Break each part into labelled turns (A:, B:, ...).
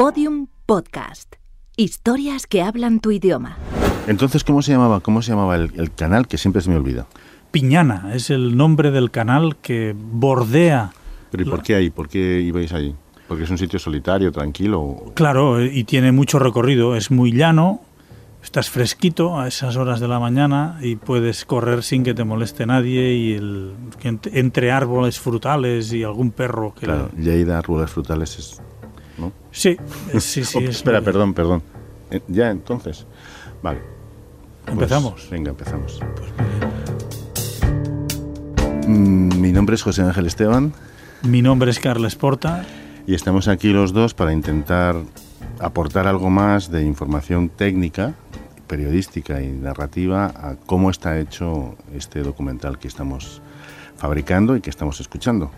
A: Podium Podcast. Historias que hablan tu idioma.
B: Entonces, ¿cómo se llamaba, cómo se llamaba el, el canal que siempre se me olvida?
C: Piñana es el nombre del canal que bordea.
B: Pero ¿y por qué ahí? ¿Por qué ibais allí? Porque es un sitio solitario, tranquilo.
C: Claro, y tiene mucho recorrido. Es muy llano, estás fresquito a esas horas de la mañana y puedes correr sin que te moleste nadie y el, entre árboles frutales y algún perro que...
B: Claro, Lleida, árboles frutales es... ¿no?
C: Sí, sí, sí.
B: Oh,
C: es
B: espera,
C: muy-
B: perdón, perdón. Eh, Ya, entonces. Vale. Pues,
C: ¿Empezamos?
B: venga, empezamos. Mm, Mi nombre es José Ángel Esteban
C: Mi nombre es Carles Porta.
B: y estamos aquí los dos para intentar aportar algo más de información técnica, periodística y narrativa a cómo está hecho este documental que estamos fabricando y que estamos escuchando.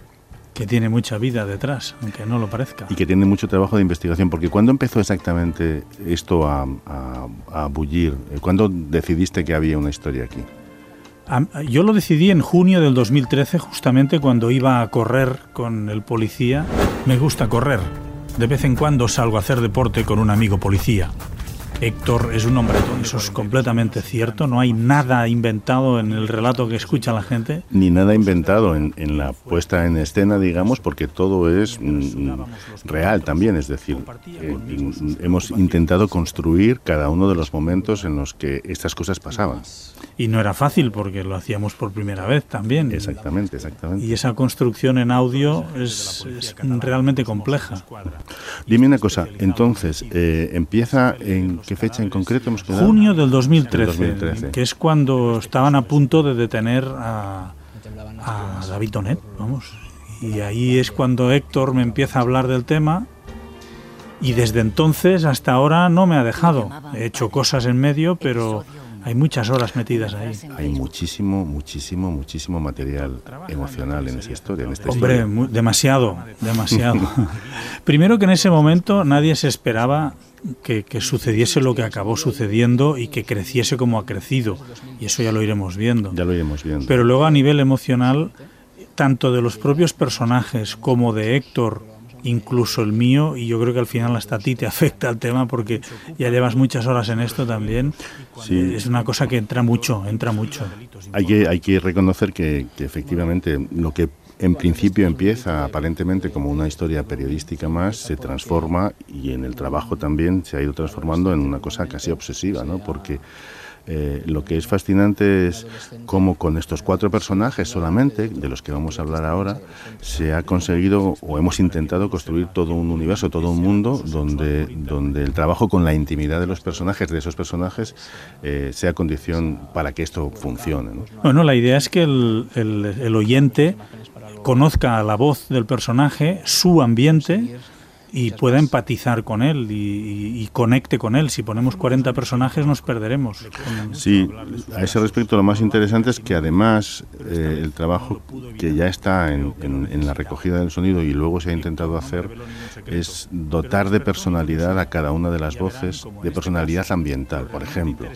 C: Que tiene mucha vida detrás, aunque no lo parezca.
B: Y que tiene mucho trabajo de investigación, porque ¿cuándo empezó exactamente esto a, a- a bullir? ¿Cuándo decidiste que había una historia aquí?
C: Yo lo decidí en junio del 2013, justamente cuando iba a correr con el policía. Me gusta correr. De vez en cuando salgo a hacer deporte con un amigo policía. Héctor es un hombre, eso es completamente cierto. No hay nada inventado en el relato que escucha la gente.
B: Ni nada inventado en, en la puesta en escena, digamos, porque todo es mm, real también. Es decir, eh, mm, hemos intentado construir cada uno de los momentos en los que estas cosas pasaban.
C: Y no era fácil porque lo hacíamos por primera vez también.
B: Exactamente, exactamente.
C: Y esa construcción en audio es, es realmente compleja.
B: Dime una cosa, entonces, eh, ¿empieza en qué fecha en concreto hemos quedado?
C: Junio del 2013,
B: 2013.
C: que es cuando estaban a punto de detener a, a David Donet, vamos. Y ahí es cuando Héctor me empieza a hablar del tema y desde entonces hasta ahora no me ha dejado. He hecho cosas en medio, pero hay muchas horas metidas ahí.
B: Hay muchísimo, muchísimo, muchísimo material emocional en esa historia, en esta
C: Hombre,
B: historia.
C: demasiado, demasiado. Primero que en ese momento nadie se esperaba que, que sucediese lo que acabó sucediendo y que creciese como ha crecido. Y eso ya lo iremos viendo.
B: Ya lo iremos viendo.
C: Pero luego a nivel emocional, tanto de los propios personajes como de Héctor, incluso el mío, y yo creo que al final hasta a ti te afecta el tema porque ya llevas muchas horas en esto también,
B: Sí.
C: es una cosa que entra mucho, entra mucho.
B: Hay que, hay que reconocer que, que efectivamente lo que en principio empieza aparentemente como una historia periodística más se transforma y en el trabajo también se ha ido transformando en una cosa casi obsesiva, ¿no? Porque eh, lo que es fascinante es cómo con estos cuatro personajes solamente, de los que vamos a hablar ahora, se ha conseguido o hemos intentado construir todo un universo, todo un mundo donde, donde el trabajo con la intimidad de los personajes, de esos personajes, eh, sea condición para que esto funcione. ¿no?
C: Bueno, la idea es que el, el- el oyente conozca la voz del personaje, su ambiente y pueda empatizar con él y, y- y conecte con él. Si ponemos 40 personajes nos perderemos.
B: Sí, a ese respecto lo más interesante es que además eh, el trabajo que ya está en, en- en la recogida del sonido y luego se ha intentado hacer es dotar de personalidad a cada una de las voces, de personalidad ambiental, por ejemplo.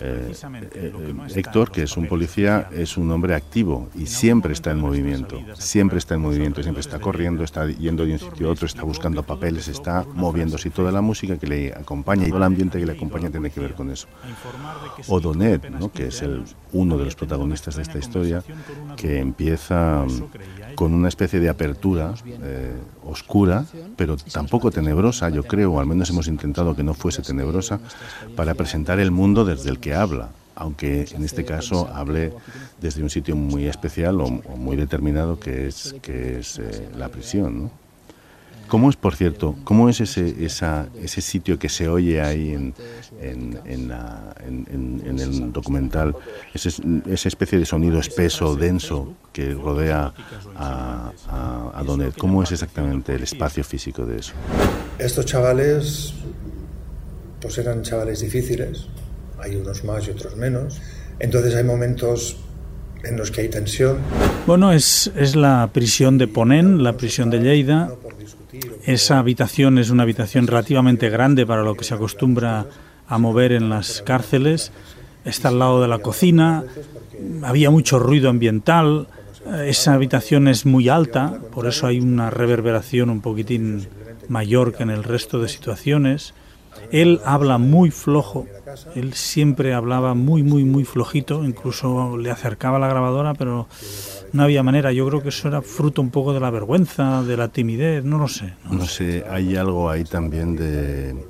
B: Eh, eh, eh, Héctor, que es un policía, es un hombre activo y siempre está en movimiento, siempre está en movimiento, siempre está corriendo, está yendo de un sitio a otro, está buscando papeles, está moviéndose y toda la música que le acompaña y todo el ambiente que le acompaña tiene que ver con eso. O Donet, ¿no? que es el, uno de los protagonistas de esta historia, que empieza mm, con una especie de apertura eh, oscura, pero tampoco tenebrosa, yo creo, o al menos hemos intentado que no fuese tenebrosa, para presentar el mundo desde el que habla, aunque en este caso hable desde un sitio muy especial o, o muy determinado que es, que es eh, la prisión. ¿no? ¿Cómo es, por cierto, cómo es ese, ese sitio que se oye ahí en, en, la- en el documental, ese, esa especie de sonido espeso, denso que rodea a, a, a Donet? ¿Cómo es exactamente el espacio físico de eso?
D: Estos chavales, pues eran chavales difíciles, hay unos más y otros menos, entonces hay momentos en los que hay tensión,
C: Bueno, es, es la prisión de Ponent, la prisión de Lleida. Esa habitación es una habitación relativamente grande para lo que se acostumbra a mover en las cárceles. Está al lado de la cocina. Había mucho ruido ambiental. Esa habitación es muy alta, por eso hay una reverberación un poquitín mayor que en el resto de situaciones. Él habla muy flojo, él siempre hablaba muy, muy, muy flojito, incluso le acercaba la grabadora, pero no había manera. Yo creo que eso era fruto un poco de la vergüenza, de la timidez, no lo sé.
B: No, sé, hay algo ahí también de...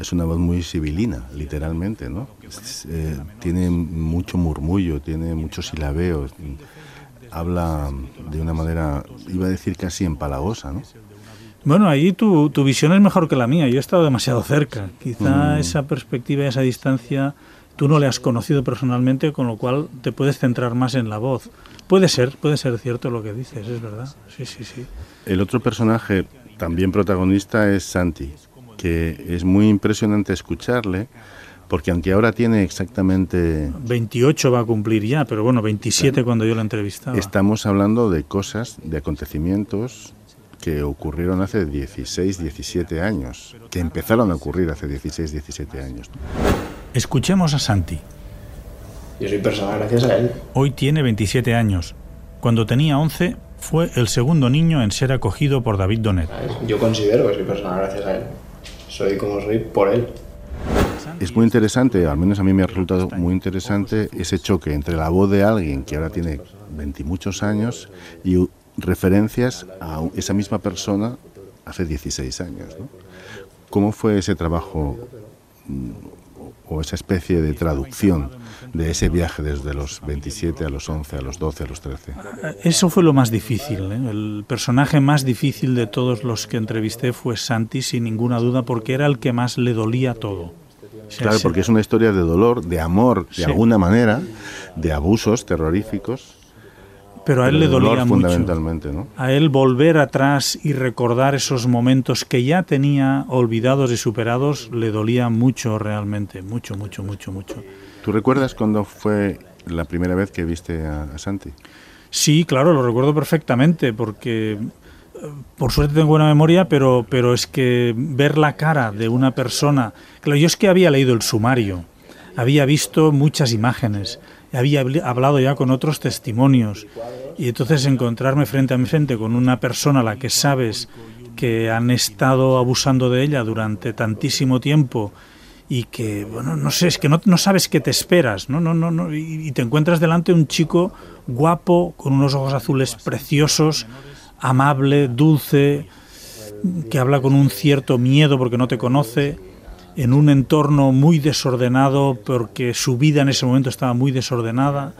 B: Es una voz muy sibilina, literalmente, ¿no? Eh, tiene mucho murmullo, tiene mucho silabeo, habla de una manera, iba a decir casi empalagosa, ¿no?
C: Bueno, ahí tu, tu visión es mejor que la mía. Yo he estado demasiado cerca. Quizá mm. esa perspectiva, esa distancia, tú no le has conocido personalmente, con lo cual te puedes centrar más en la voz. Puede ser, puede ser cierto lo que dices, es verdad. Sí, sí, sí.
B: El otro personaje también protagonista es Santi, que es muy impresionante escucharle, porque aunque ahora tiene exactamente...
C: 28 va a cumplir ya, pero bueno, 27 cuando yo la entrevistaba.
B: Estamos hablando de cosas, de acontecimientos que ocurrieron hace 16, 17 años, que empezaron a ocurrir hace 16, 17 años.
C: Escuchemos a Santi.
E: Yo soy persona gracias a él.
C: Hoy tiene 27 años. Cuando tenía 11 fue el segundo niño en ser acogido por David Donet.
E: Yo considero que soy persona gracias a él. Soy como soy por él.
B: Es muy interesante, al menos a mí me ha resultado muy interesante ese choque entre la voz de alguien que ahora tiene 20 muchos años y referencias a esa misma persona hace 16 años. ¿Cómo fue ese trabajo mm, o esa especie de traducción de ese viaje desde los 27 a los 11, a los 12, a los 13?
C: Eso fue lo más difícil. ¿eh? El personaje más difícil de todos los que entrevisté fue Santi, sin ninguna duda, porque era el que más le dolía todo.
B: Claro, porque es una historia de dolor, de amor, de alguna manera, de abusos terroríficos
C: pero a él le dolía
B: fundamentalmente, ¿no?
C: A él volver atrás y recordar esos momentos que ya tenía olvidados y superados le dolía mucho realmente, mucho, mucho, mucho, mucho.
B: ¿Tú recuerdas cuándo fue la primera vez que viste a, Santi?
C: Sí, claro, lo recuerdo perfectamente porque eh, por suerte tengo buena memoria, pero, pero es que ver la cara de una persona... Claro, yo es que había leído el sumario, había visto muchas imágenes, había hablado ya con otros testimonios y entonces encontrarme frente a mi frente con una persona a la que sabes que han estado abusando de ella durante tantísimo tiempo y que, bueno, no sé, es que no, no sabes qué te esperas, ¿no? no, no, no y, te encuentras delante un chico guapo, con unos ojos azules preciosos, amable, dulce, que habla con un cierto miedo porque no te conoce en un entorno muy desordenado porque su vida en ese momento estaba muy desordenada,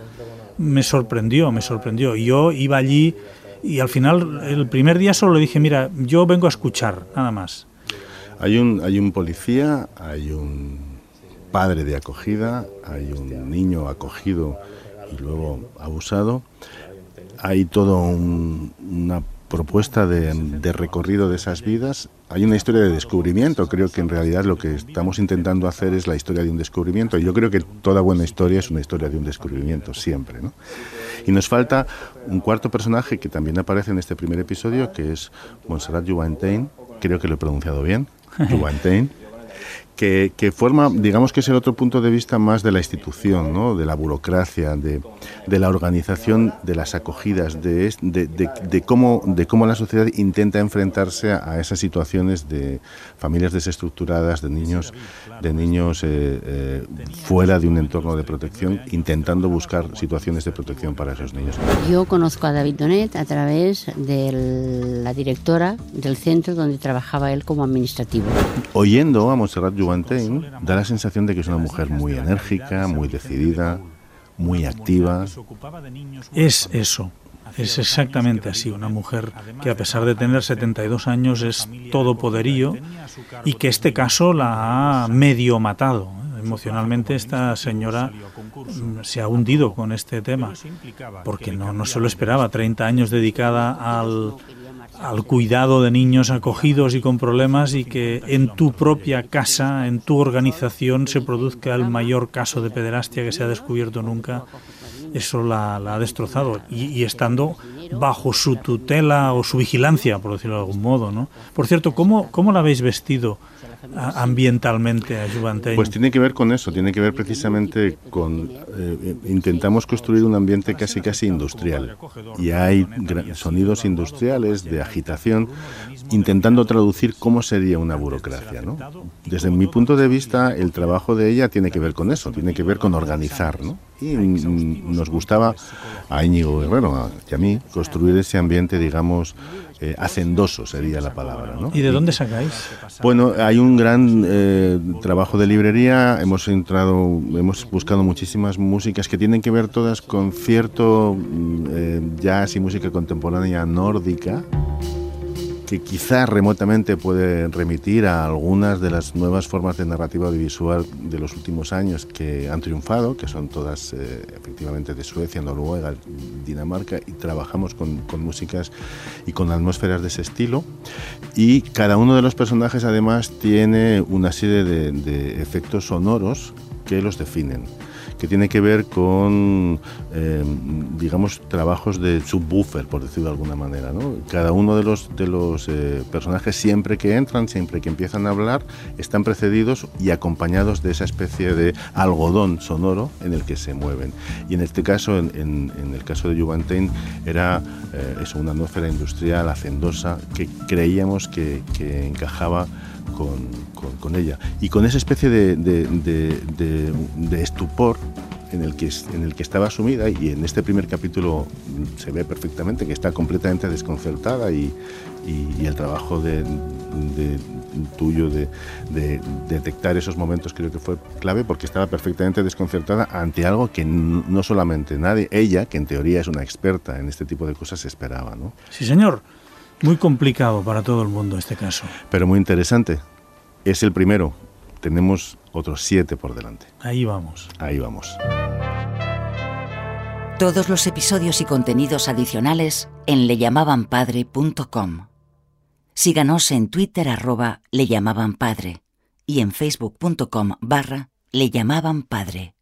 C: me sorprendió, me sorprendió. Yo iba allí y al final, el primer día solo le dije, mira, yo vengo a escuchar, nada más.
B: Hay un, hay un policía, hay un padre de acogida, hay un niño acogido y luego abusado, hay todo una propuesta de, de, recorrido de esas vidas. Hay una historia de descubrimiento. Creo que en realidad lo que estamos intentando hacer es la historia de un descubrimiento. Yo creo que toda buena historia es una historia de un descubrimiento, siempre. ¿no? Y nos falta un cuarto personaje que también aparece en este primer episodio, que es Montserrat Juantain. Creo que lo he pronunciado bien. Juantain que, forma, digamos que es el otro punto de vista más de la institución, ¿no? de la burocracia, de, de la organización de las acogidas, de, de, de, cómo, de cómo la sociedad intenta enfrentarse a, esas situaciones de familias desestructuradas, de niños, de niños eh, eh, fuera de un entorno de protección, intentando buscar situaciones de protección para esos niños.
F: Yo conozco a David Donet a través de la directora del centro donde trabajaba él como administrativo.
B: Oyendo a Montserrat da la sensación de que es una mujer muy enérgica, muy decidida, muy activa.
C: Es eso. Es exactamente así, una mujer que a pesar de tener 72 años es todo poderío y que este caso la ha medio matado. Emocionalmente esta señora mm, se ha hundido con este tema porque no, no se lo esperaba, 30 años dedicada al, al cuidado de niños acogidos y con problemas y que en tu propia casa, en tu organización, se produzca el mayor caso de pederastia que se ha descubierto nunca, eso la, ha destrozado. Y, estando bajo su tutela o su vigilancia, por decirlo de algún modo, ¿no? Por cierto, ¿cómo, cómo la habéis vestido ambientalmente a Juventus?
B: Pues tiene que ver con eso, tiene que ver precisamente con... Eh, intentamos construir un ambiente casi casi industrial y hay sonidos industriales de agitación intentando traducir cómo sería una burocracia. ¿no? Desde mi punto de vista, el trabajo de ella tiene que ver con eso, tiene que ver con organizar. ¿no? Y nos gustaba a Íñigo Guerrero y a mí construir ese ambiente, digamos, eh, hacendoso sería la palabra. ¿no?
C: ¿Y de dónde sacáis?
B: Bueno, hay un gran eh, trabajo de librería, hemos entrado, hemos buscado muchísimas músicas que tienen que ver todas con cierto mm, eh, jazz y música contemporánea nórdica que quizá remotamente puede remitir a algunas de las nuevas formas de narrativa audiovisual de los últimos años que han triunfado, que son todas eh, efectivamente de Suecia, Noruega, Dinamarca, y trabajamos con, músicas y con atmósferas de ese estilo. Y cada uno de los personajes además tiene una serie de efectos sonoros que los definen que tiene que ver con, eh, digamos, trabajos de subwoofer, por decirlo de alguna manera. Cada uno de los, de los eh, personajes, siempre que entran, siempre que empiezan a hablar, están precedidos y acompañados de esa especie de algodón sonoro en el que se mueven. Y en este caso, en, el caso de Juventain, era eh, eso, una atmósfera industrial hacendosa que creíamos que encajaba con, ella. Y con esa especie de, estupor en el, que, en el que estaba sumida y en este primer capítulo se ve perfectamente que está completamente desconcertada y, el trabajo de, tuyo de, detectar esos momentos creo que fue clave porque estaba perfectamente desconcertada ante algo que no solamente nadie, ella, que en teoría es una experta en este tipo de cosas, esperaba. ¿no?
C: Sí, señor. Muy complicado para todo el mundo este caso.
B: Pero muy interesante. Es el primero. Tenemos otros siete por delante.
C: Ahí vamos.
B: Ahí vamos.
A: Todos los episodios y contenidos adicionales en leyamabanpadre.com. Síganos en Twitter arroba leyamabanpadre y en facebook.com barra leyamabanpadre.